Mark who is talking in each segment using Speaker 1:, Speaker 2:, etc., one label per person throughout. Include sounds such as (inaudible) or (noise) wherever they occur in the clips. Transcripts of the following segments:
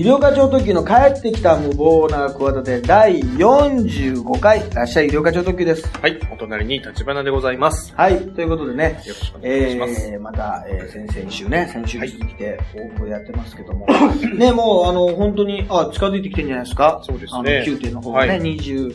Speaker 1: 医療課長特急の帰ってきた無謀な企て第45回、らっしゃい医療課長特急です。
Speaker 2: はい、お隣に立花でございます。
Speaker 1: はい、ということでね、
Speaker 2: よろしくお願いします。
Speaker 1: えー、また、えー、先々週ね、先週に続きて、応募やってますけども、(laughs) ね、もう、あの、本当に、あ、近づいてきてんじゃないですか。
Speaker 2: そうですね。
Speaker 1: あの、9点の方がね、
Speaker 2: はい。
Speaker 1: 23、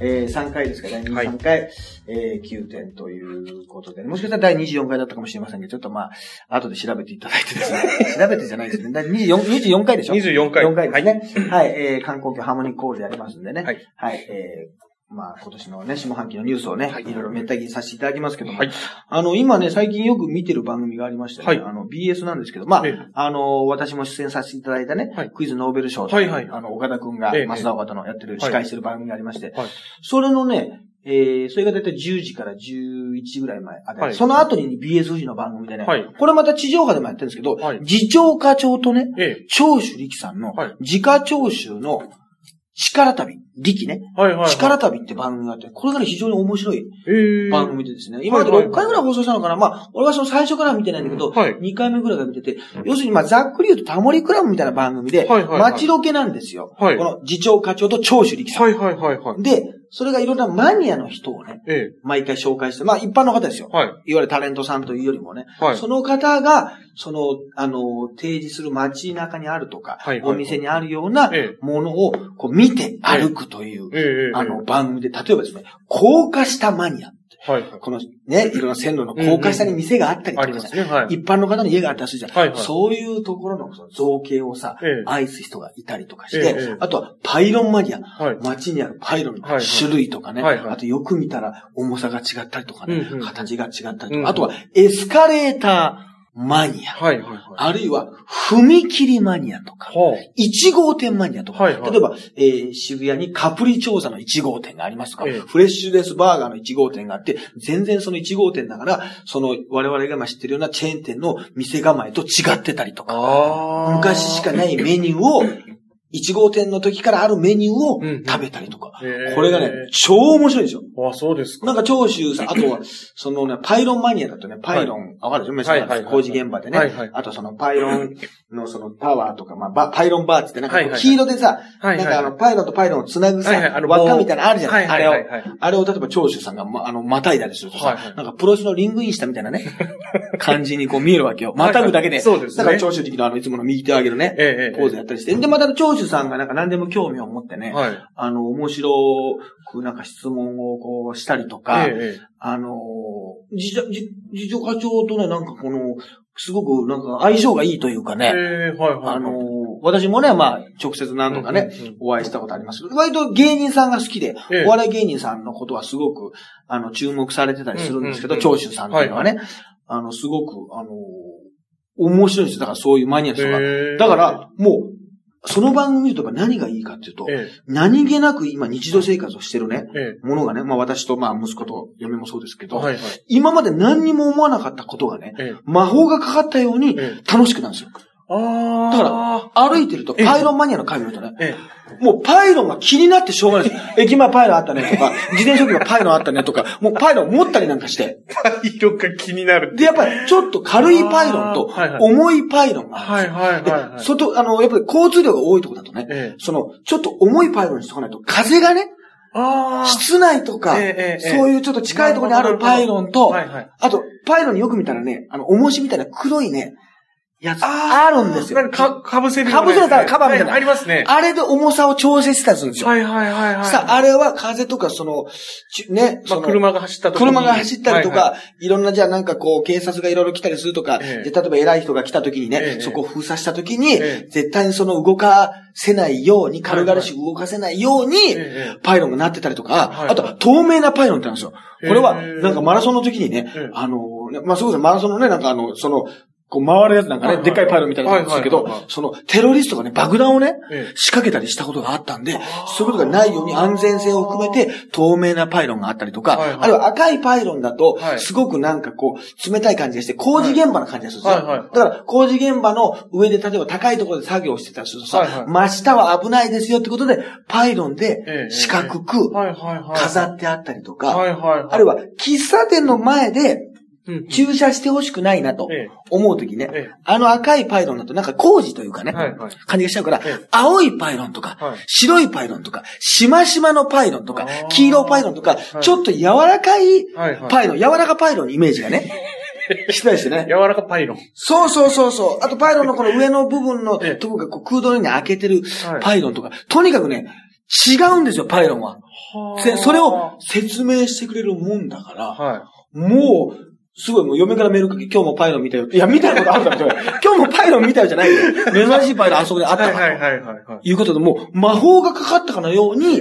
Speaker 1: えー3回ですからね、
Speaker 2: はい
Speaker 1: 23回、えー、9点ということで、もしかしたら第24回だったかもしれませんけど、ちょっとまあ、後で調べていただいてですね、調べてじゃないですね、第24、24回でしょ
Speaker 2: ？24回
Speaker 1: 4回ですね。はい、えー、観光局ハーモニーコールでやりますんでね。
Speaker 2: はい。
Speaker 1: はい、えー、まあ、今年のね、下半期のニュースをね、
Speaker 2: はい。
Speaker 1: いろいろめった切りさせていただきますけども、
Speaker 2: はい。
Speaker 1: あの、今ね、最近よく見てる番組がありましてね、
Speaker 2: はい
Speaker 1: あの、BS なんですけど、まあ
Speaker 2: ええ、
Speaker 1: あの、私も出演させていただいたね、
Speaker 2: はい。
Speaker 1: クイズノーベル賞と、
Speaker 2: はいはい。
Speaker 1: あの、岡田くんが
Speaker 2: ええ、
Speaker 1: 増田岡田のやってる、
Speaker 2: い
Speaker 1: 司会してる番組がありまして、
Speaker 2: はい。
Speaker 1: それのね、えー、それがだいたい10時から11時ぐらい前
Speaker 2: はい。
Speaker 1: その後に BS 富士の番組でね、
Speaker 2: はい。
Speaker 1: これまた地上波でもやってるんですけど、
Speaker 2: はい。
Speaker 1: 次長課長とね、
Speaker 2: え
Speaker 1: 長州力さんの
Speaker 2: はい、
Speaker 1: 自家長州の力旅、力ね、
Speaker 2: え。はいはい、はい。
Speaker 1: 力旅って番組があって、これがね、非常に面白い
Speaker 2: えー、
Speaker 1: 番組でですね、今まで
Speaker 2: はいはい
Speaker 1: 6回ぐらい放送したのかな？まあ、俺はその最初からは見てないんだけど、
Speaker 2: はい。
Speaker 1: 2回目ぐらいから見てて、要するにまあ、ざっくり言うとタモリクラブみたいな番組で、
Speaker 2: はいはいはい。
Speaker 1: 街ロケなんですよ。
Speaker 2: はい。
Speaker 1: この次長課長と長州力さん。
Speaker 2: はいはいはいはい。
Speaker 1: で、それがいろんなマニアの人をね、
Speaker 2: え
Speaker 1: 毎回紹介して、まあ一般の方ですよ。
Speaker 2: え。はい。
Speaker 1: いわゆるタレントさんというよりもね、
Speaker 2: はい。
Speaker 1: その方が、その、あの、提示する街中にあるとか、
Speaker 2: はいはい
Speaker 1: お店にあるような
Speaker 2: ええ
Speaker 1: ものをこう見て歩くという、
Speaker 2: ええええ。
Speaker 1: あの、番組で、例えばですね、高架下マニア。
Speaker 2: はいはい。
Speaker 1: このね、いろんな線路の高架下に店があったりとかさ
Speaker 2: ありますね。はい。
Speaker 1: 一般の方の家があったりするじゃん。
Speaker 2: はいはい
Speaker 1: そういうところの造形をさ、
Speaker 2: ええ。
Speaker 1: 愛す人がいたりとかして、
Speaker 2: ええ
Speaker 1: あとはパイロンマニア。
Speaker 2: はい。
Speaker 1: 街にあるパイロンの種類とかね、
Speaker 2: はいはい
Speaker 1: あとよく見たら重さが違ったりとかね、
Speaker 2: うんうん
Speaker 1: 形が違ったりとか、
Speaker 2: うん
Speaker 1: あとはエスカレーターマニア。
Speaker 2: はいはいはい。
Speaker 1: あるいは、踏切マニアとか、
Speaker 2: は
Speaker 1: 1号店マニアとか、
Speaker 2: はいはい
Speaker 1: 例えば、えー渋谷にカプリ調査の1号店がありますとか、
Speaker 2: ええ
Speaker 1: フレッシュレスバーガーの1号店があって、全然その1号店だから、その我々が今知ってるようなチェーン店の店構えと違ってたりと
Speaker 2: あ。
Speaker 1: か、
Speaker 2: ああ。
Speaker 1: 昔しかないメニューを、1号店の時からあるメニューを
Speaker 2: うんうん
Speaker 1: 食べたりとか、
Speaker 2: ええ
Speaker 1: これがね、超面白いんですよ。
Speaker 2: あ、そうですか。
Speaker 1: なんか長州さん、(clears throat) あとは、そのね、パイロンマニアだとね、パイロン、わかるでしょ？めっちゃ
Speaker 2: はいはいはい。
Speaker 1: 工事現場でね。
Speaker 2: はいはい。
Speaker 1: あとそのパイロンのそのタワーとか、まあバ、パイロンバーツってなんか黄色でさ、
Speaker 2: はいはい。
Speaker 1: なんかあの、パイロンとパイロンをつなぐさ、
Speaker 2: はいはい。あの
Speaker 1: 輪っかみたいなのあるじゃない、
Speaker 2: はいはいはいはい。
Speaker 1: あれを。あれを例えば長州さんが、ま、あの、またいだりするとさ、
Speaker 2: はいはい。
Speaker 1: なんかプロレスのリングインしたみたいなね、(laughs) 感じにこう見えるわけよ。またぐだけで。
Speaker 2: そうですね。
Speaker 1: だから長州的なあの、いつもの右手を上げるね、
Speaker 2: ええええ。
Speaker 1: ポーズやったりして。で、また長州さんがなんか何でも興味を持ってね、
Speaker 2: はい。
Speaker 1: あの、面白くなんか質問をしたりとか、
Speaker 2: ええええ。
Speaker 1: あのー、次長、次次長課長とね、なんかこの、すごくなんか相性がいいというかね、
Speaker 2: ええ、はいはいはい。
Speaker 1: あのー、私もね、まあ、直接何度かね、
Speaker 2: うんうんうん
Speaker 1: お会いしたことありますけど、割と芸人さんが好きで、
Speaker 2: ええ
Speaker 1: お笑い芸人さんのことはすごく、あの、注目されてたりするんですけど、
Speaker 2: うんうん
Speaker 1: 長州さんっていうのはね、あの、すごく、あのー、面白いんですよ。だからそういうマニアの人が。
Speaker 2: ええ
Speaker 1: だから、もう、その番組見ると何がいいかっていうと、
Speaker 2: え
Speaker 1: 何気なく今日常生活をしてるね、
Speaker 2: え、え
Speaker 1: ものがね、まあ私とまあ息子と嫁もそうですけ
Speaker 2: え。
Speaker 1: ど、
Speaker 2: はいはい。
Speaker 1: 今まで何にも思わなかったことがね、
Speaker 2: ええ。
Speaker 1: 魔法がかかったように
Speaker 2: ええ
Speaker 1: 楽しくなるんですよ。
Speaker 2: あ
Speaker 1: だ
Speaker 2: から
Speaker 1: 歩いてると、
Speaker 2: ええ
Speaker 1: パイロンマニアの会見るとね、
Speaker 2: え
Speaker 1: もうパイロンが気になってしょうがないです。(laughs) 駅前パイロンあったねとか、自転車置き場パイロンあったねとか、もうパイロン持ったりなんかして。
Speaker 2: え。パイロンが気になる。
Speaker 1: で、やっぱりちょっと軽いパイロンと重いパイロンがあ
Speaker 2: はい
Speaker 1: るんですよ。
Speaker 2: はいはいはい。
Speaker 1: で、外、あの、やっぱり交通量が多いところだとね、
Speaker 2: ええ。
Speaker 1: その、ちょっと重いパイロンにしとかないと、風がね、
Speaker 2: ああ。
Speaker 1: 室内とか、
Speaker 2: ええええ
Speaker 1: そういうちょっと近いところにあるパイロンと、
Speaker 2: はいはい。
Speaker 1: あと、パイロンによく見たらね、あの、重しみたいな黒いね、やつ、
Speaker 2: あ
Speaker 1: あるんですよ。
Speaker 2: なんか、かぶせる
Speaker 1: かぶせれたらカバーみたいな。
Speaker 2: はありますね。
Speaker 1: あれで重さを調整してたりするんですよ。
Speaker 2: はいはいはいはい。
Speaker 1: さあ、あれは風とか、その、ちね、
Speaker 2: まあ、車が走った時に
Speaker 1: 車が走ったりとか、
Speaker 2: はい
Speaker 1: い。ろんな、じゃあなんかこう、警察がいろいろ来たりするとか、例えば偉い人が来た時にね、
Speaker 2: ええ。
Speaker 1: そこを封鎖した時に、
Speaker 2: ええ。
Speaker 1: 絶対にその動かせないように、軽々しく動かせないように、パイロンがなってたりとか、
Speaker 2: はい。
Speaker 1: あとは透明なパイロンってあるんですよ。これは、
Speaker 2: ええ。
Speaker 1: なんかマラソンの時にね、
Speaker 2: ええ。
Speaker 1: あの、ねまあそうです。ね、マラソンのね、なんかあの、その、こう回るやつなんかね、
Speaker 2: はいはい。
Speaker 1: でっかいパイロンみたいなやつですけど
Speaker 2: はいはいはいはい、
Speaker 1: そのテロリストがね、爆弾をね、
Speaker 2: ええ。
Speaker 1: 仕掛けたりしたことがあったんで、そういうことがないように安全性を含めて透明なパイロンがあったりとか、
Speaker 2: はいはい。
Speaker 1: あるいは赤いパイロンだと
Speaker 2: は、い。
Speaker 1: すごくなんかこう、冷たい感じがして、工事現場の感じがするんですよ。
Speaker 2: はいはい
Speaker 1: だから、工事現場の上で、例えば高いところで作業をしてたりするとさ、
Speaker 2: はいはい。
Speaker 1: 真下は危ないですよってことで、パイロン
Speaker 2: え
Speaker 1: で
Speaker 2: え
Speaker 1: 四角く。飾ってあったりとか。あるいは喫茶店の前で、
Speaker 2: うん
Speaker 1: 駐車してほしくないなと
Speaker 2: え
Speaker 1: 思うときね、
Speaker 2: え
Speaker 1: あの赤いパイロンだとなんか工事というかね、
Speaker 2: はいはい。
Speaker 1: 感じがしちゃうから
Speaker 2: ええ、
Speaker 1: 青いパイロンとか、
Speaker 2: はい。
Speaker 1: 白いパイロンとか、しましまのパイロンとか黄色パイロンとか
Speaker 2: は、い
Speaker 1: ちょっと柔らかい
Speaker 2: はいはい。
Speaker 1: パイロン、柔らかパイロンのイメージがね、(laughs) したりしてね。
Speaker 2: 柔らかパイロン。
Speaker 1: そうそうそうそう。あとパイロンのこの上の部分の
Speaker 2: ええ
Speaker 1: とこがこう空洞に開けてる
Speaker 2: はい
Speaker 1: パイロンとか、とにかくね、違うんですよ、パイロンは。せそれを説明してくれるもんだから、
Speaker 2: は
Speaker 1: もう、すごい、もう嫁からメールかけ、今日もパイロン見たよ。いや、見たことあるんだけど、(laughs) 今日もパイロン見たよじゃないよ。珍しいパイロンあそこであっ
Speaker 2: い。
Speaker 1: たから。
Speaker 2: はいはいはいはいはい。
Speaker 1: いうことで、もう魔法がかかったかのように、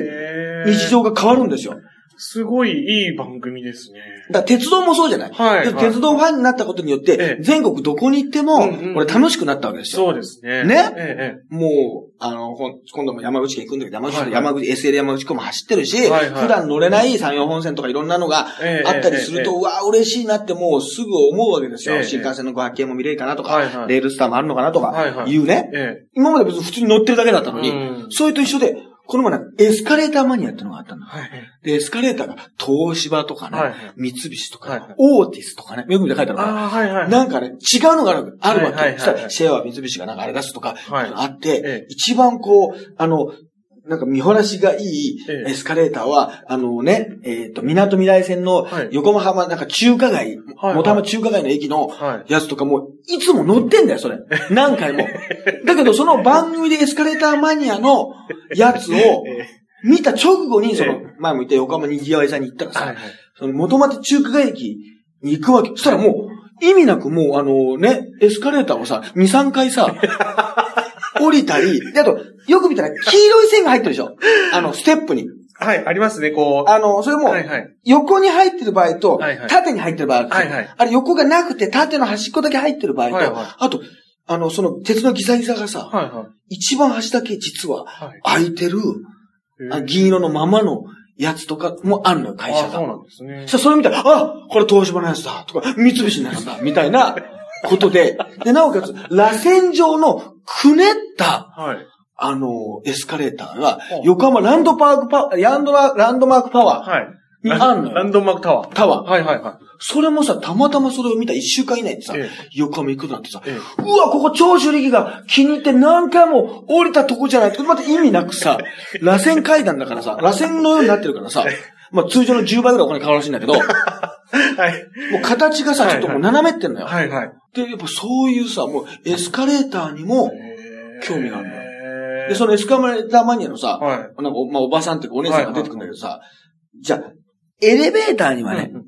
Speaker 1: 日常が変わるんですよ。
Speaker 2: すごいいい番組ですね。
Speaker 1: だ鉄道もそうじゃない。
Speaker 2: はい。
Speaker 1: で鉄道ファンになったことによって、
Speaker 2: ええ。
Speaker 1: 全国どこに行っても俺楽しくなったわけですよ。
Speaker 2: そうですね。
Speaker 1: ね？
Speaker 2: ええ
Speaker 1: もう、あの、今度も山口県行くんだけど、山口
Speaker 2: はいはい。
Speaker 1: 山口、SL 山口湖も走ってるし、
Speaker 2: はいはい。
Speaker 1: 普段乗れない山陽本線とかいろんなのが
Speaker 2: ええ
Speaker 1: あったりすると、
Speaker 2: ええ
Speaker 1: うわ嬉しいなってもうすぐ思うわけですよ。
Speaker 2: ええ
Speaker 1: 新幹線のご発見も見れるかなとか、レールスターもあるのかなとか、
Speaker 2: はい
Speaker 1: うね。
Speaker 2: ええ。
Speaker 1: 今まで別に普通に乗ってるだけだったのに、
Speaker 2: うん。
Speaker 1: それと一緒で、この前なんかエスカレーターマニアってのがあったの。
Speaker 2: はい。
Speaker 1: で、エスカレーターが東芝とかね、
Speaker 2: はいはい
Speaker 1: 三菱とか、
Speaker 2: はいはい
Speaker 1: オーティスとかね、よく見て書いてあるから、
Speaker 2: はいはい。
Speaker 1: なんかね、違うのがあるあるわけ。そしたら、シェアは三菱がなんかあれ出すとか、
Speaker 2: はい
Speaker 1: あって、
Speaker 2: ええ
Speaker 1: 一番こう、あの、なんか見晴らしがいい
Speaker 2: ええ
Speaker 1: エスカレーターは、あのね、えっ、と、港未来線の
Speaker 2: はい
Speaker 1: 横浜なんか中華街、
Speaker 2: はい
Speaker 1: 元浜中華街の駅の
Speaker 2: はい。
Speaker 1: やつとかも、いつも乗ってんだよ、それ。(laughs) 何回も。だけど、その番組でエスカレーターマニアのやつを (laughs)
Speaker 2: え
Speaker 1: 見た直後に、その
Speaker 2: え、
Speaker 1: 前も言った横浜にぎわいさんに行ったらさ。その元町中華街駅に行くわけ。そしたらもう、意味なくもう、あのね、エスカレーターをさ、2、3回さ、(laughs) 降りたり、で、あと、よく見たら黄色い線が入ってるでしょあの、ステップに。
Speaker 2: はい、ありますね、こう。
Speaker 1: あの、それも、
Speaker 2: はいはい。
Speaker 1: 横に入ってる場合と
Speaker 2: はいはい、
Speaker 1: 縦に入ってる場合あるんですよ
Speaker 2: はいはい
Speaker 1: あれ横がなくて、縦の端っこだけ入ってる場合と、
Speaker 2: はいはい
Speaker 1: あと、あの、その鉄のギザギザがさ、
Speaker 2: はいはい。
Speaker 1: 一番端だけ実は
Speaker 2: はい
Speaker 1: てる、あ銀色のままのやつとかもあるのよ、会社
Speaker 2: あそう
Speaker 1: が。
Speaker 2: なんですね。
Speaker 1: それ見たら、あこれ東芝のやつだとか、三菱のやつだみたいなことで、で、なおかつ、螺旋状のくねった、
Speaker 2: はい。
Speaker 1: あの、エスカレーターが横浜ランドパークパランドラランドマークパワー
Speaker 2: はい。
Speaker 1: にあんのよ。
Speaker 2: ランドマークタワー。
Speaker 1: タワー。
Speaker 2: はいはいは
Speaker 1: それもさ、たまたまそれを見た一週間以内にさ
Speaker 2: ええ、
Speaker 1: 横浜行くなんてさ、
Speaker 2: ええ
Speaker 1: うわ、ここ長州力が気に入って何回も降りたとこじゃないって、また意味なくさ、(laughs) 螺旋階段だからさ、螺旋のようになってるからさ、(laughs) まあ通常の10倍ぐらいお金かかるらしいんだけど。(laughs)
Speaker 2: はい。
Speaker 1: う形がさ、
Speaker 2: はい
Speaker 1: ちょっともう斜めってんのよ。
Speaker 2: はいはい。
Speaker 1: で、やっぱそういうさ、もうエスカレーターにも、興味があるのよ
Speaker 2: よ
Speaker 1: で、そのエスカレーターマニアのさ、
Speaker 2: はい。
Speaker 1: なんかお、まあ、おばさんっていうかお姉さんが出てくるんだけどさ、じゃあ、エレベーターにはね、
Speaker 2: うん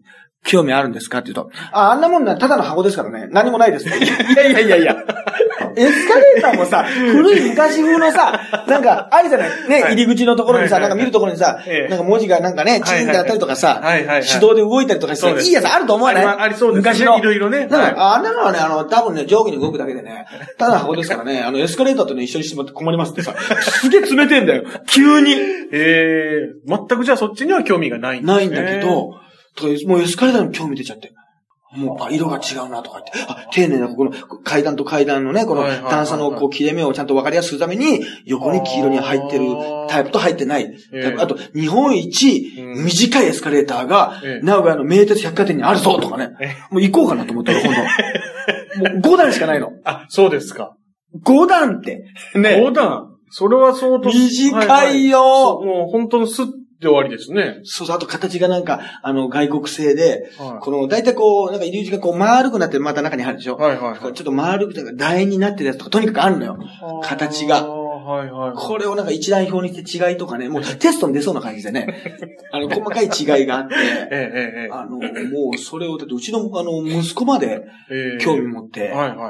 Speaker 1: 興味あるんですかって言うと、あ、あんなもんな、ただの箱ですからね、何もないです。(laughs) いやいやいやいや。エスカレーターもさ、古い昔風のさ、なんか、あるじゃない？ね、
Speaker 2: はい。
Speaker 1: 入り口のところにさ、なんか見るところにさ
Speaker 2: ええ、
Speaker 1: なんか文字がなんかね、チーンってあったりとかさ、
Speaker 2: はいはいはい。
Speaker 1: 手動で動いたりとかして、いいやつあると思わない？
Speaker 2: ありそうですね。
Speaker 1: 昔の。
Speaker 2: いろいろね。
Speaker 1: ああんなのはね、あの、多分ね、上下に動くだけでね、ただの箱ですからね、(laughs) あの、エスカレーターとね、一緒にしてもらって困りますってさ、(laughs) すげえ冷てえんだよ。急に。
Speaker 2: ええ。全くじゃあそっちには興味がないんですね。
Speaker 1: ないんだけど、もうエスカレーターに興味出ちゃって。もう、あ、色が違うなとか言って、あ、丁寧なここの階段と階段のね、この
Speaker 2: はいはいはいはい
Speaker 1: 段差のこう切れ目をちゃんと分かりやすくするために、横に黄色に入ってるタイプと入ってないタイプ。
Speaker 2: ええ
Speaker 1: あと、日本一
Speaker 2: うん
Speaker 1: 短いエスカレーターが
Speaker 2: ええ、
Speaker 1: 名古屋の名鉄百貨店にあるぞとかね
Speaker 2: え。
Speaker 1: もう行こうかなと思ったら、今度。もう5段しかないの。(laughs)
Speaker 2: あ、そうですか。
Speaker 1: 5段って。ね。
Speaker 2: 横断。それは相当。
Speaker 1: 短いよ
Speaker 2: そうもう本当のスッて終わりですね。
Speaker 1: そうそう、あと形がなんか、あの、外国製で、
Speaker 2: は
Speaker 1: この、だいたいこう、なんか入り口がこう丸くなってまた中に入るでしょ？
Speaker 2: い。はいはいはい。
Speaker 1: ちょっと丸くて、楕円になってるやつとか、とにかくあるのよ。形が
Speaker 2: はいはいはい。
Speaker 1: これをなんか一覧表にして違いとかね、もうテストに出そうな感じでね、(laughs) あの、細かい違いがあって、
Speaker 2: ええええ
Speaker 1: あの、もうそれを、だってうちの、あの、息子まで
Speaker 2: ええ。
Speaker 1: 興味持って。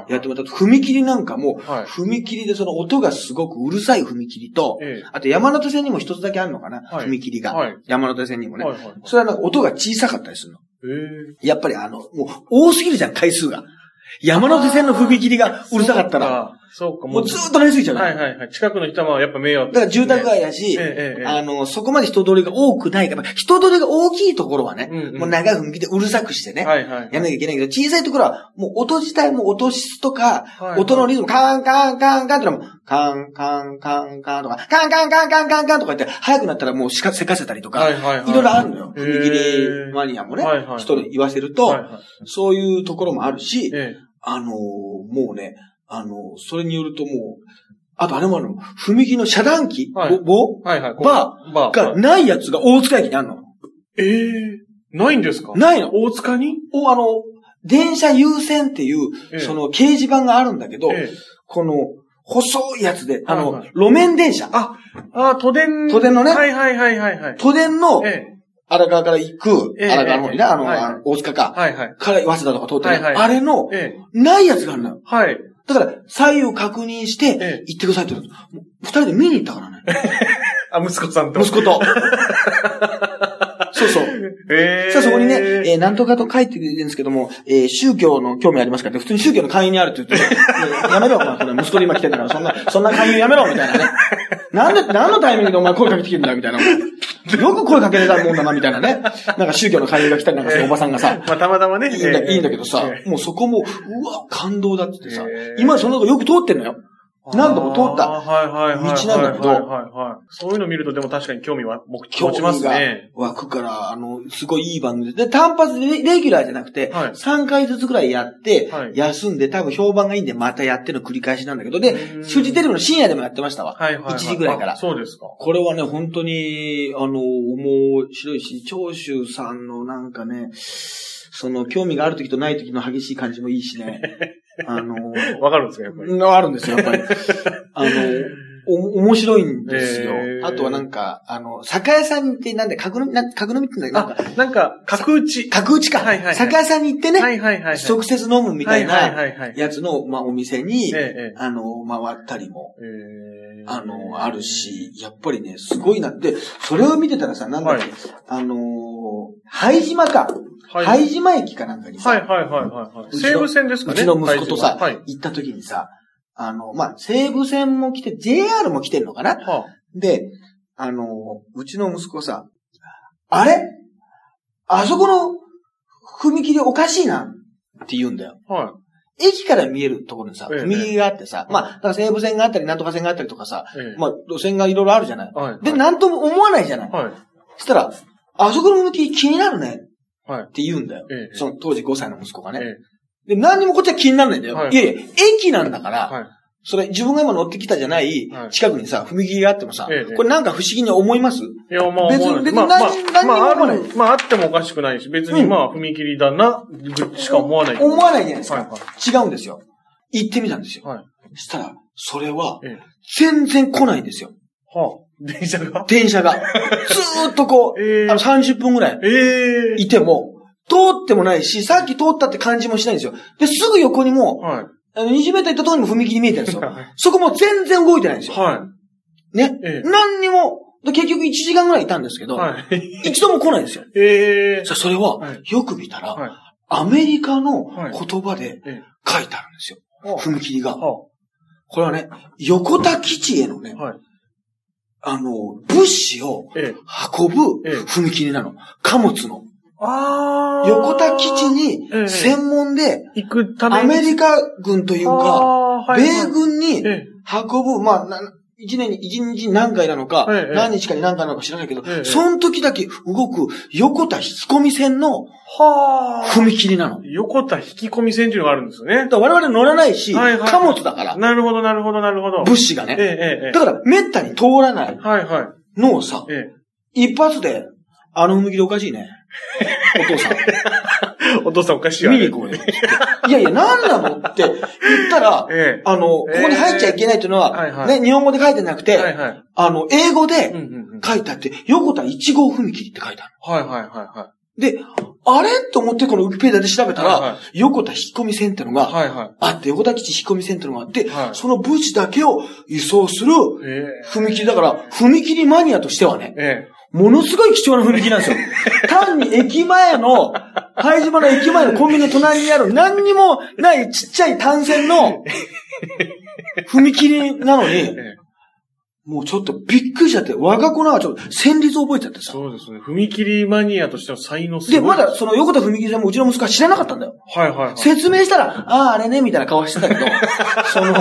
Speaker 1: やってもらった。踏切なんかも、
Speaker 2: はい。
Speaker 1: 踏切でその音がすごくうるさい踏切と、
Speaker 2: え
Speaker 1: あと山手線にも一つだけあるのかな、
Speaker 2: はい
Speaker 1: 踏切が。
Speaker 2: はい
Speaker 1: 山手線にもね。それはなんか音が小さかったりするの。
Speaker 2: え
Speaker 1: やっぱりあの、もう多すぎるじゃん、回数が。山手線の踏切がうるさかったら。
Speaker 2: ら。そうか、
Speaker 1: もうずーっとなりすぎちゃうの
Speaker 2: はいはいはい。近くの人はやっぱ迷惑。
Speaker 1: だから住宅街だし、
Speaker 2: ええええ
Speaker 1: あの、そこまで人通りが多くないから、人通りが大きいところはね、
Speaker 2: うんうん
Speaker 1: もう長い踏切でうるさくしてね、
Speaker 2: はいはい。
Speaker 1: やめなきゃいけないけど、小さいところは、もう音自体も音質とか、
Speaker 2: はい
Speaker 1: 音のリズム、カンカンカンカンってのも、カンカンカンカンとか、カンカンカンカンカンカンとか言って、早くなったらもうしかせかせたりとか、
Speaker 2: はいはいはい。
Speaker 1: いろいろあるのよ。踏切マニアもね、
Speaker 2: はいはい
Speaker 1: 人に言わせると、
Speaker 2: はいはい。
Speaker 1: そういうところもあるし、
Speaker 2: ええ。
Speaker 1: あのーもうね、あのーそれによるともう、あとあれもあるの、踏切の遮断機、
Speaker 2: はい
Speaker 1: 棒
Speaker 2: はいはい。
Speaker 1: バ
Speaker 2: ー。バ
Speaker 1: がないやつが大塚駅にあるの。
Speaker 2: ええないんですか？
Speaker 1: ないの。
Speaker 2: 大塚に？
Speaker 1: お、あの、電車優先っていう、
Speaker 2: ええ
Speaker 1: その掲示板があるんだけど、
Speaker 2: ええ。
Speaker 1: この、細いやつで、あの、
Speaker 2: はいはい
Speaker 1: 路面電車。
Speaker 2: あ、あ、都電。
Speaker 1: 都電のね
Speaker 2: はいはいはいはいはい。
Speaker 1: 都電の
Speaker 2: ええ。
Speaker 1: 荒川から行く、
Speaker 2: ええ
Speaker 1: 荒川の方にね、あの、
Speaker 2: はい
Speaker 1: 大塚か、
Speaker 2: はいはい。
Speaker 1: から早稲田とか通ってね、
Speaker 2: はいはい
Speaker 1: あれの、
Speaker 2: ええ。
Speaker 1: ないやつがあるのよ。
Speaker 2: はい。
Speaker 1: だから、左右確認して、
Speaker 2: ええ
Speaker 1: 行ってくださいって言うの二人で見に行ったからね。(laughs)
Speaker 2: あ、息子さんと。
Speaker 1: 息子と。(laughs) そうそう。
Speaker 2: ええ。
Speaker 1: さあそこにね、えー、なんとかと書いてるんですけども、えー、宗教の興味ありますかって、普通に宗教の会員にあるって言って、(laughs) いややめろ、お前、それ息子で今来てんだから、そんな、そんな会員やめろ、みたいなね。なんで、何のタイミングでお前声かけてきてんだよ、みたいな。よく声かけれたもんだな、みたいなね。なんか宗教の会員が来たりなんかして、おばさんがさ、
Speaker 2: まあ、たまたまね。
Speaker 1: いいんだ、けどさ
Speaker 2: え、
Speaker 1: もうそこも、うわ、感動だって言ってさ今そのとこよく通ってんのよ。何度も通った。道なんだけど。
Speaker 2: そういうの見るとでも確かに興味は僕
Speaker 1: 興
Speaker 2: 持ちますね。
Speaker 1: 湧くから、あの、すごいいい番組で。で、単発でレレギュラーじゃなくて、
Speaker 2: はい
Speaker 1: 3回ずつぐらいやって、
Speaker 2: はい
Speaker 1: 休んで、多分評判がいいんで、またやっての繰り返しなんだけど、で
Speaker 2: う、ん
Speaker 1: フジテレビの深夜でもやってましたわ。
Speaker 2: はいはいはい。
Speaker 1: 1時ぐらいから
Speaker 2: あそうですか。
Speaker 1: これはね、本当に、あの、面白いし、長州さんのなんかね、その、興味がある時とない時の激しい感じもいいしね。(laughs) あの、(laughs)
Speaker 2: わかるんですか、やっぱり？
Speaker 1: うんあるんですよ、やっぱり。(laughs) あの、お、面白いんですよ。あとはなんか、あの、酒屋さんに行って、なんで、角飲み、なん角飲みって言うんだけど、なんか、
Speaker 2: あ、なんか、角打ち。
Speaker 1: 角打ちか。
Speaker 2: はいはいはい
Speaker 1: 酒屋さんに行ってね、
Speaker 2: はいはいはいはい。
Speaker 1: 直接飲むみたいな
Speaker 2: はいはい。
Speaker 1: やつの、まあ、お店に、
Speaker 2: ええ、
Speaker 1: あの、回ったりも、
Speaker 2: ええ。
Speaker 1: あの、あるし、やっぱりね、すごいなって、それを見てたらさ、なんだっけ、
Speaker 2: はい
Speaker 1: あのー、拝島か。
Speaker 2: はい。
Speaker 1: 拝島駅かなんかにさ、
Speaker 2: はいはいはいはい西武線ですかね
Speaker 1: うちの息子とさ、
Speaker 2: はい。
Speaker 1: 行った時にさ、あの、まあ、西武線も来て、JR も来てるのかな？
Speaker 2: は
Speaker 1: で、あの、うちの息子さ、あれ？あそこの踏切おかしいなって言うんだよ。
Speaker 2: あ。は
Speaker 1: 駅から見えるところにさ、
Speaker 2: ええ
Speaker 1: 踏切があってさ、まあ、だから西武線があったり、なんとか線があったりとかさ、
Speaker 2: い。ええ。
Speaker 1: まあ、路線がいろいろあるじゃない。
Speaker 2: はい。
Speaker 1: で、なんとも思わないじゃない。
Speaker 2: はい。
Speaker 1: そしたら、あそこの踏切気になるね
Speaker 2: はい。
Speaker 1: って言うんだよ。
Speaker 2: ええ。
Speaker 1: その当時5歳の息子がね。
Speaker 2: え
Speaker 1: で、何にもこっちは気にならないんだよ。
Speaker 2: はい
Speaker 1: い、やいや、駅なんだから、
Speaker 2: はい。
Speaker 1: それ自分が今乗ってきたじゃない
Speaker 2: はい、
Speaker 1: 近くにさ、踏切があってもさ、
Speaker 2: ええ
Speaker 1: これなんか不思議に思います？
Speaker 2: いや、まあ、
Speaker 1: 別に別に
Speaker 2: まあ、まあ
Speaker 1: 何何にも
Speaker 2: まあ、あ
Speaker 1: 思わない
Speaker 2: る、まあ、あってもおかしくないし、別に
Speaker 1: うん
Speaker 2: まあ、踏切だな、ぐしか思わない。
Speaker 1: 思わないじゃないですか。
Speaker 2: はいは
Speaker 1: 違うんですよ。行ってみたんですよ。
Speaker 2: はい。
Speaker 1: そしたら、それは
Speaker 2: ええ、
Speaker 1: 全然来ないんですよ。
Speaker 2: はあ。電車が？
Speaker 1: 電車が。(laughs) ずーっとこう、
Speaker 2: ええ
Speaker 1: あの30分ぐらい
Speaker 2: ええ
Speaker 1: いても、通ってもないし、さっき通ったって感じもしないんですよ。で、すぐ横にも、
Speaker 2: はい。
Speaker 1: あの、20メートル行ったところにも踏切見えてるんですよ。
Speaker 2: はい
Speaker 1: そこも全然動いてないんですよ。
Speaker 2: はい。
Speaker 1: ね。
Speaker 2: え
Speaker 1: 何にも、で結局1時間ぐらいいたんですけ
Speaker 2: え。
Speaker 1: ど、
Speaker 2: はい。
Speaker 1: 一度も来ないんですよ。
Speaker 2: ええ。
Speaker 1: さそれは
Speaker 2: はい、
Speaker 1: よく見たら、
Speaker 2: はい。
Speaker 1: アメリカの
Speaker 2: はい
Speaker 1: 言葉で
Speaker 2: え
Speaker 1: 書いてあるんですよ。踏切が。これはね、横田基地へのね
Speaker 2: あ。、
Speaker 1: の、物資を
Speaker 2: ええ。
Speaker 1: 運ぶ
Speaker 2: ええ
Speaker 1: 踏切なの。貨物の。
Speaker 2: ああ。
Speaker 1: 横田基地に
Speaker 2: ええ
Speaker 1: 専門で、
Speaker 2: 行くために。
Speaker 1: アメリカ軍というか、米軍に
Speaker 2: ええ。
Speaker 1: 運ぶ、まあ、な一年に、一日に何回なのか、
Speaker 2: ええ
Speaker 1: 何日かに何回なのか知らないけど、
Speaker 2: ええ
Speaker 1: その時だけ動く横田引き込み線の
Speaker 2: はあ。
Speaker 1: 踏切なの。だ
Speaker 2: 横田引き込み線っていうのがあるんですよね。
Speaker 1: から我々乗らないし、
Speaker 2: はいはい
Speaker 1: 貨物だから、
Speaker 2: なるほど、なるほど、なるほど。
Speaker 1: 物資がね。だから、滅多に通らない
Speaker 2: え。はい、はい。
Speaker 1: のをさ、
Speaker 2: え
Speaker 1: 一発で、あの踏切おかしいね。お父さん。(laughs)
Speaker 2: え。(laughs) お父さんおかしいわね。
Speaker 1: 見に行こうよ。いやいや、なんなのって言ったら、(laughs)
Speaker 2: ええ。
Speaker 1: あの、ここに入っちゃいけないっていうのは、
Speaker 2: はいはい
Speaker 1: ね、日本語で書いてなくて、
Speaker 2: はい、はい。
Speaker 1: あの、英語
Speaker 2: うん、
Speaker 1: で。書いてあって、横田1号踏切って書いてある。
Speaker 2: はい、はい、はい、は
Speaker 1: で、あれ？と思ってこのウィキペディアで調べたら、
Speaker 2: はいはい
Speaker 1: 横田引き込み線っての
Speaker 2: い。
Speaker 1: が
Speaker 2: はい、は
Speaker 1: あって、横田基地引き込み線ってのがあって、
Speaker 2: はい
Speaker 1: その物資だけを輸送する
Speaker 2: い。え
Speaker 1: 踏切だから、踏切マニアとしてはね、
Speaker 2: え。え
Speaker 1: ものすごい貴重な踏切なんですよ。(laughs) 単に駅前の、拝島の駅前のコンビニの隣にある何にもないちっちゃい単線の踏切なのに、
Speaker 2: ええ
Speaker 1: もうちょっとびっくりしちゃって、我が子なんかちょっと旋律覚えちゃってさ。
Speaker 2: そうですね。踏切マニアとしての才能すご
Speaker 1: で、
Speaker 2: い。
Speaker 1: まだその横田踏切さんもうちの息子は知らなかったんだよ。
Speaker 2: はいはいはい。
Speaker 1: 説明したら、ああ、あれね、みたいな顔してたけど、その、(laughs) ね、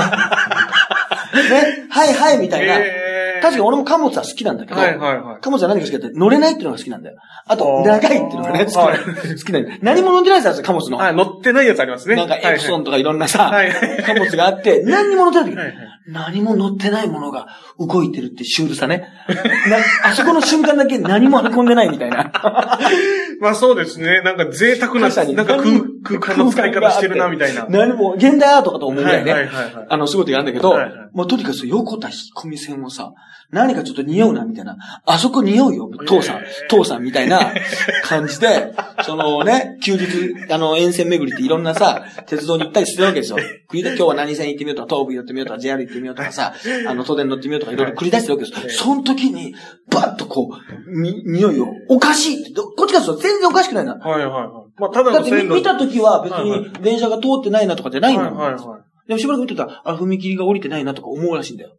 Speaker 1: はいはい、みたいな。
Speaker 2: えー
Speaker 1: 確かに俺も貨物は好きなんだけど、
Speaker 2: はいはいはい。
Speaker 1: 貨物は何が好きかって乗れないっていうのが好きなんだよ。あと、長いっていうのがね、好きな
Speaker 2: はい
Speaker 1: 好きなんだよ。何も乗ってないですよ、貨物の。
Speaker 2: あ、乗ってないやつありますね。
Speaker 1: なんかエプソンとかいろんなさ、
Speaker 2: はいはい
Speaker 1: 貨物があって、(laughs) 何にも乗ってない時、
Speaker 2: はいはい
Speaker 1: 何も乗ってないものが動いてるってシュールさね。(laughs) なあそこの瞬間だけ何も運んでないみたいな。(laughs)
Speaker 2: まあそうですね。なんか贅沢な、なんか空空間の使い方してるな、みたいな。
Speaker 1: 何も、現代アートかと思うぐらいね。
Speaker 2: はいはい
Speaker 1: あの、すごい時あるんだけど、
Speaker 2: はいはい
Speaker 1: もうとにかく横田引っ込み線をさ、何かちょっと匂うな、みたいな。あそこ匂うよ、父さん、父さんみたいな感じで、そのね、休日、あの、沿線巡りっていろんなさ、鉄道に行ったりするわけですよ。今日は何線行ってみようとか、東武寄ってみようとか、JR 行ってみようとかさ、あの、都電乗ってみようとか、いろいろ繰り出してるわけですよ。その時に、バッとこう、に、匂いを、おかしいって、どこっちかというと全然おかしくないな。
Speaker 2: はいはいはい。まあただ
Speaker 1: だって見。見た時は別に電車が通ってないなとかじゃないんだもん。
Speaker 2: はいはいはい。
Speaker 1: でもしばらく見てたら、あ、踏切が降りてないなとか思うらしいんだよ。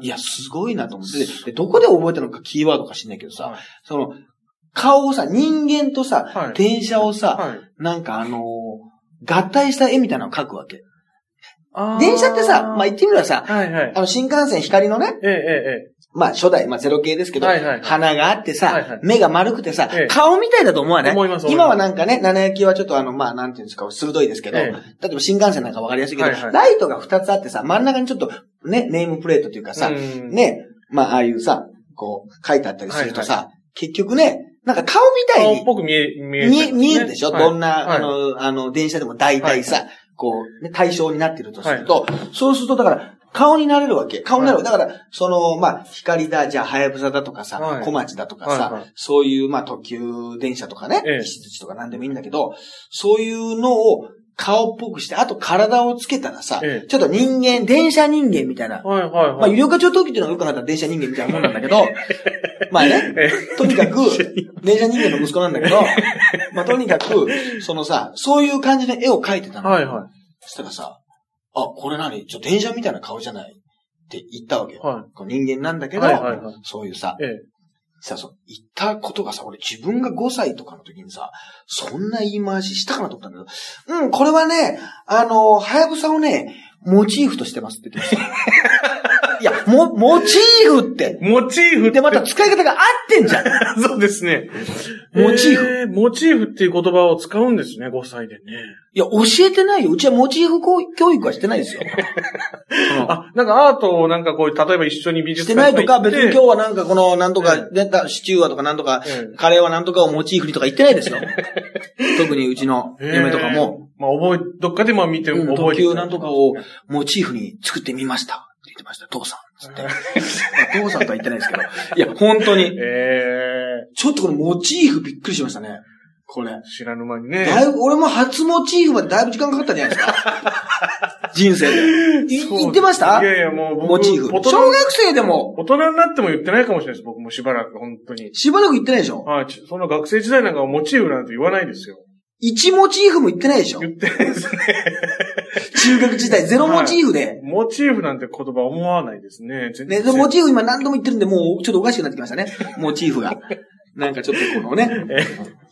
Speaker 2: へ
Speaker 1: いや、すごいなと思って。ででどこで覚えたのかキーワードか知んないけどさ、
Speaker 2: はい
Speaker 1: その、顔をさ、人間とさ、
Speaker 2: はい
Speaker 1: 電車をさ、
Speaker 2: はい。
Speaker 1: なんかあのー合体した絵みたいなのを描くわけ。電車ってさ、まあ言ってみればさ、
Speaker 2: はいはい。
Speaker 1: あの新幹線光のね、
Speaker 2: ええええ
Speaker 1: まあ初代、まあゼロ系ですけど、
Speaker 2: はいはいはい。
Speaker 1: 鼻があってさ、
Speaker 2: はいはい。
Speaker 1: 目が丸くてさ、
Speaker 2: ええ。
Speaker 1: 顔みたいだと思わない？
Speaker 2: 思います
Speaker 1: 今はなんかね、七焼きはちょっとあの、まあなんていうんですか、鋭いですけど、
Speaker 2: ええ。
Speaker 1: 例えば新幹線なんかわかりやすいけど、
Speaker 2: はいはい。
Speaker 1: ライトが二つあってさ、真ん中にちょっとね、ネームプレートというかさ、
Speaker 2: うん。
Speaker 1: ね、まあああいうさ、こう書いてあったりするとさ、結局ね、なんか顔みたいに
Speaker 2: 顔っぽく見え、見え、
Speaker 1: 見え見えるでしょ、
Speaker 2: はい。
Speaker 1: どんな、
Speaker 2: はい。
Speaker 1: あの、あの、電車でも大体さ、こう、ね、対象になってるとすると、そうすると、だから、顔になれるわけ。顔になる。だから、その、まあ、光だ、じゃあ、はやぶさだとかさ、
Speaker 2: はい。
Speaker 1: 小町だとかさ、
Speaker 2: はいはい。
Speaker 1: そういう、まあ、特急電車とかね、
Speaker 2: ええ。
Speaker 1: 石槌とかなんでもいいんだけど、そういうのを顔っぽくして、あと体をつけたらさ、
Speaker 2: ええ
Speaker 1: ちょっと人間、電車人間みたいな、
Speaker 2: はいはい
Speaker 1: まあ、
Speaker 2: はい。
Speaker 1: 有料化超特急っていうのがよく考えたら電車人間みたいなもんなんだけど、まあね、
Speaker 2: え
Speaker 1: とにかく、(laughs) 電車人間の息子なんだけど、まあとにかく、そのさ、そういう感じで絵を描いてたの。
Speaker 2: はいは
Speaker 1: そしたらさ、あ、これ何？ちょ、電車みたいな顔じゃない？って言ったわけよ。
Speaker 2: は
Speaker 1: こう人間なんだけど、
Speaker 2: はいはいはい
Speaker 1: そういうさ
Speaker 2: い。、ええ。
Speaker 1: さ、そう、言ったことがさ、俺自分が5歳とかの時にさ、そんな言い回ししたかなと思ったんだけど、うん、これはね、あの、はやぶさをね、モチーフとしてますって言ってました。いや、も、モチーフって。
Speaker 2: モチーフって
Speaker 1: で、また使い方が合ってんじゃん。(laughs)
Speaker 2: そうですね。
Speaker 1: モチーフ
Speaker 2: えーモチーフっていう言葉を使うんですね、5歳でね。
Speaker 1: いや、教えてないよ。うちはモチーフ教育はしてないですよ。う (laughs) ん
Speaker 2: あ、なんかアートをなんかこう、例えば一緒に美
Speaker 1: して
Speaker 2: 術館
Speaker 1: ないとか、別に今日
Speaker 2: 日。
Speaker 1: はなんかこの、なんとか
Speaker 2: え、
Speaker 1: 出たシチューはとかなんとか、
Speaker 2: ええ
Speaker 1: カレーはなんとかをモチーフにとか言ってないですよ。(laughs) 特にうちの嫁とかも、
Speaker 2: えー。まあ覚え、どっかでまあ見て
Speaker 1: うん
Speaker 2: 覚えて。
Speaker 1: 特急なんとかをモチーフに作ってみました。言ってました。父さん。つって。(laughs) まあ父さんとは言ってないですけど。(laughs) いや、本当に。
Speaker 2: え
Speaker 1: ちょっとこのモチーフびっくりしましたね。これ。
Speaker 2: ー、知らぬ間にね。
Speaker 1: だいぶ、俺も初モチーフまでだいぶ時間かかったんじゃないですか。(laughs) 人生で。い言ってました？
Speaker 2: いやいや、もう僕、
Speaker 1: モチーフ。小学生でも、
Speaker 2: 大人になっても言ってないかもしれないです、僕もしばらく、本当に。
Speaker 1: しばらく言ってないでしょ？
Speaker 2: はい、ちその学生時代なんかはモチーフなんて言わないですよ。
Speaker 1: 一モチーフも言ってないでしょ？
Speaker 2: 言ってないですね。
Speaker 1: 中学時代ゼロモチーフで。
Speaker 2: モチーフなんて言葉思わないですね。全
Speaker 1: ね、モチーフ今何度も言ってるんで、もうちょっとおかしくなってきましたね。(laughs) モチーフが。なんかちょっとこのね。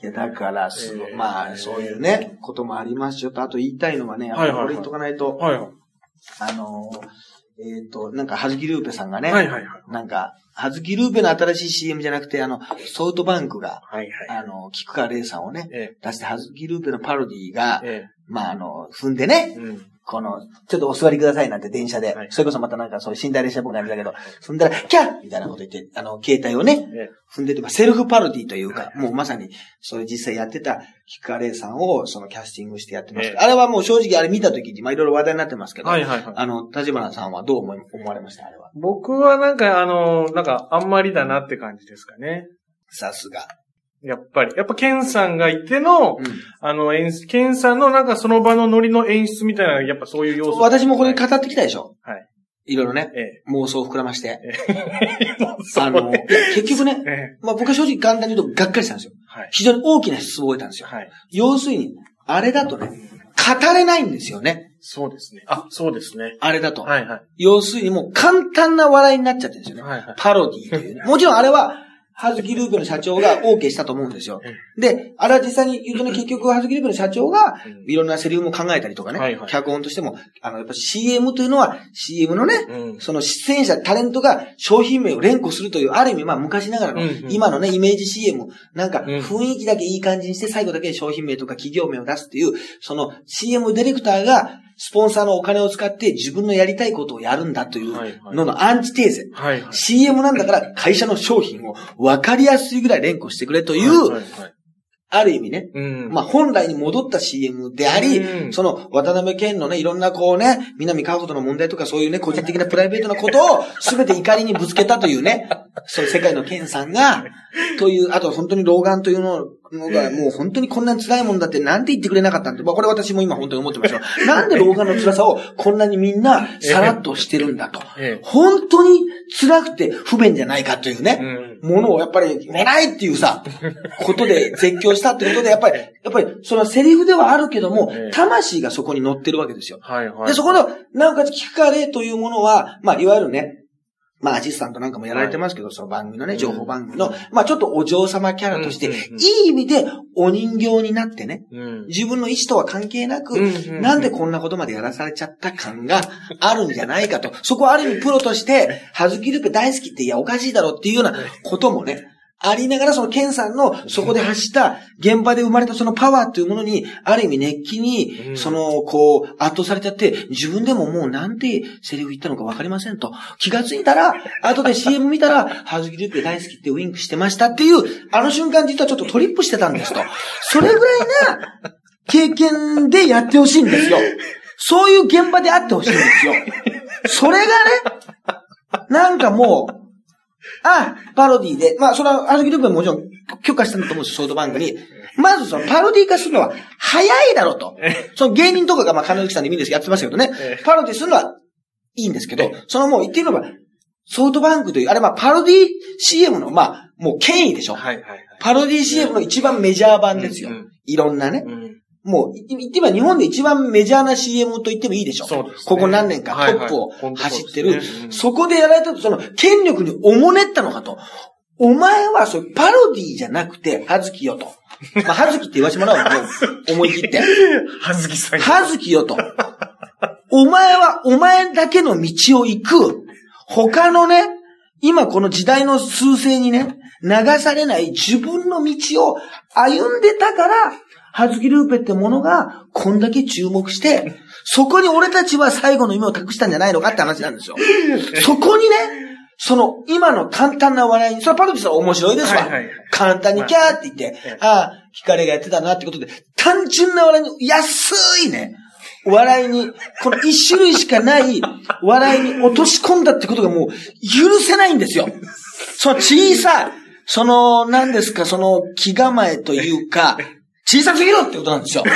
Speaker 1: いや、だから、すごい、
Speaker 2: えー
Speaker 1: まあ、そういうね、こともありますよと、あと言いたいのはね、やっぱりこれ言っとかないと。あのー、えっ、と、なんか、はずきルーペさんがね、
Speaker 2: はいはいはい。
Speaker 1: なんか、はずきルーペの新しい CM じゃなくて、あの、ソフトバンクが、
Speaker 2: はいはい。
Speaker 1: あの、菊川玲さんをね、
Speaker 2: え
Speaker 1: 出して、はずきルーペのパロディが
Speaker 2: え、、え
Speaker 1: まあ、あの、踏んでね
Speaker 2: え、、うん。
Speaker 1: この、ちょっとお座りくださいなんて電車で、
Speaker 2: はい
Speaker 1: それこそまたなんかそういう寝台列車っぽくなるんだけど、踏んだら、キャッみたいなこと言って、あの、携帯をね、
Speaker 2: ええ
Speaker 1: 踏んでとか、セルフパロディというか、
Speaker 2: はい
Speaker 1: もうまさに、それ実際やってた、菊川玲さんを、そのキャスティングしてやってますあれはもう正直あれ見た時に、まあいろいろ話題になってますけど、
Speaker 2: はいはいはい。
Speaker 1: あの、立花さんはどう思い思われました？あれは。
Speaker 2: 僕はなんか、あの、なんか、あんまりだなって感じですかね。
Speaker 1: さすが。
Speaker 2: やっぱり。やっぱ、ケンさんがいての、
Speaker 1: うん
Speaker 2: あの、演出、ケンさんのなんかその場のノリの演出みたいな、やっぱそういう要素。
Speaker 1: 私もこれ語ってきたでしょ
Speaker 2: はい。
Speaker 1: いろいろね、
Speaker 2: ええ。
Speaker 1: 妄想を膨らまして。
Speaker 2: ええ。(laughs)
Speaker 1: あの、結局ね、
Speaker 2: ええ。
Speaker 1: まあ僕は正直簡単に言うとがっかりしたんですよ。
Speaker 2: はい。
Speaker 1: 非常に大きな質問を得たんですよ。
Speaker 2: はい。
Speaker 1: 要するに、あれだとね、語れないんですよね。
Speaker 2: そうですね。あ、そうですね。
Speaker 1: あれだと。
Speaker 2: はいはい。
Speaker 1: 要するにもう簡単な笑いになっちゃってるんですよね。
Speaker 2: はいはい。
Speaker 1: パロディというね。もちろんあれは、はずきループの社長が OK したと思うんですよ。で、あれは実際に言うとね、結局はずきループの社長が、
Speaker 2: うん。
Speaker 1: いろんなセリフも考えたりとかね、
Speaker 2: はいはい。
Speaker 1: 脚本としても、あの、やっぱ CM というのは CM のね、
Speaker 2: うん。
Speaker 1: その出演者、タレントが商品名を連呼するという、ある意味、まあ昔ながらの、
Speaker 2: うんうん
Speaker 1: 今のね、イメージ CM、なんか
Speaker 2: ん。
Speaker 1: 雰囲気だけいい感じにして、最後だけ商品名とか企業名を出すっていう、その CM ディレクターが、スポンサーのお金を使って自分のやりたいことをやるんだというののアンチテーゼ。
Speaker 2: はいはい。
Speaker 1: CM なんだから会社の商品を分かりやすいぐらい連呼してくれという、
Speaker 2: はいはいはい
Speaker 1: ある意味ね、
Speaker 2: うん。
Speaker 1: まあ本来に戻った CM であり、
Speaker 2: うん
Speaker 1: その渡辺健のね、いろんなこうね、南川との問題とかそういうね、個人的なプライベートなことを (laughs) 全て怒りにぶつけたというね、そういう世界の健さんが、という、あと本当に老眼というののがもう本当にこんなに辛いもんだってなんで言ってくれなかったんだまあこれ私も今本当に思ってますよ。(laughs) なんで老眼の辛さをこんなにみんなさらっとしてるんだと。
Speaker 2: ええ。
Speaker 1: 本当に辛くて不便じゃないかというね。
Speaker 2: うん。
Speaker 1: ものをやっぱり寝ないっていうさ、(laughs) ことで絶叫したってことで、やっぱり、やっぱり、そのセリフではあるけども
Speaker 2: ええ、
Speaker 1: 魂がそこに乗ってるわけですよ。で、そこの、なおかつ聞かれというものは、まあ、いわゆるね、まあ、アシスタントなんかもやられてますけど、その番組のね、
Speaker 2: うん。
Speaker 1: 情報番組の、まあ、ちょっとお嬢様キャラとして、いい意味でお人形になってね、
Speaker 2: うん。
Speaker 1: 自分の意思とは関係なく、なんでこんなことまでやらされちゃった感があるんじゃないかと。そこはある意味プロとして、はずきルーペ大好きっていやおかしいだろうっていうようなこともね、ありながらそのケンさんのそこで発した現場で生まれたそのパワーというものに、ある意味熱気に
Speaker 2: う、ん
Speaker 1: その、こう、圧倒されちゃって、自分でももうなんてセリフ言ったのかわかりませんと。気がついたら、後で CM 見たら、はずきルーペ大好きってウィンクしてましたっていう、あの瞬間実はちょっとトリップしてたんですと。それぐらいな、経験でやってほしいんですよ。そういう現場であってほしいんですよ。それがね、なんかもう、あ、パロディで、まあ、それは、アルギループはもちろん許可したんだと思うんですよ、ソードバンクに。まずそのパロディ化するのは早いだろうと。その芸人とかが、まあ、金抜さんで見るんですやってましたけどね
Speaker 2: ええ。
Speaker 1: パロディするのはいいんですけど、そのもう言ってみれば、ソードバンクという、あれまあ、パロディ CM の、まあ、もう権威でしょ。
Speaker 2: はいはいはい。
Speaker 1: パロディ CM の一番メジャー版ですよ
Speaker 2: うんうん。
Speaker 1: いろんなね。
Speaker 2: うん。
Speaker 1: もう、言ってみれば日本で一番メジャーな CM と言ってもいいでしょ。
Speaker 2: そうですね
Speaker 1: ここ何年かトップを走ってる。
Speaker 2: ねうん
Speaker 1: そこでやられたと、その、権力におもねったのかと。お前は、そう、パロディじゃなくて、はずきよと。まあ、はずきって言わせてもらおうよ。(laughs) 思い切って。
Speaker 2: はずきさんが。
Speaker 1: はずきよと。お前は、お前だけの道を行く。他のね、今この時代の趨勢にね、流されない自分の道を歩んでたから、はずきルーペってものが、こんだけ注目して、そこに俺たちは最後の夢を託したんじゃないのかって話なんですよ。(laughs) そこにね、その、今の簡単な笑いに、それはパロディさんは面白いですわ。
Speaker 2: はいはいはい
Speaker 1: 簡単にキャーって言って、
Speaker 2: ええ
Speaker 1: ああ、光がやってたなってことで、単純な笑いに、安いね、笑いに、この一種類しかない笑いに落とし込んだってことがもう許せないんですよ。(laughs) その小さい、その、何ですか、その気構えというか、(laughs) 小さすぎるってことなんですよ。(laughs)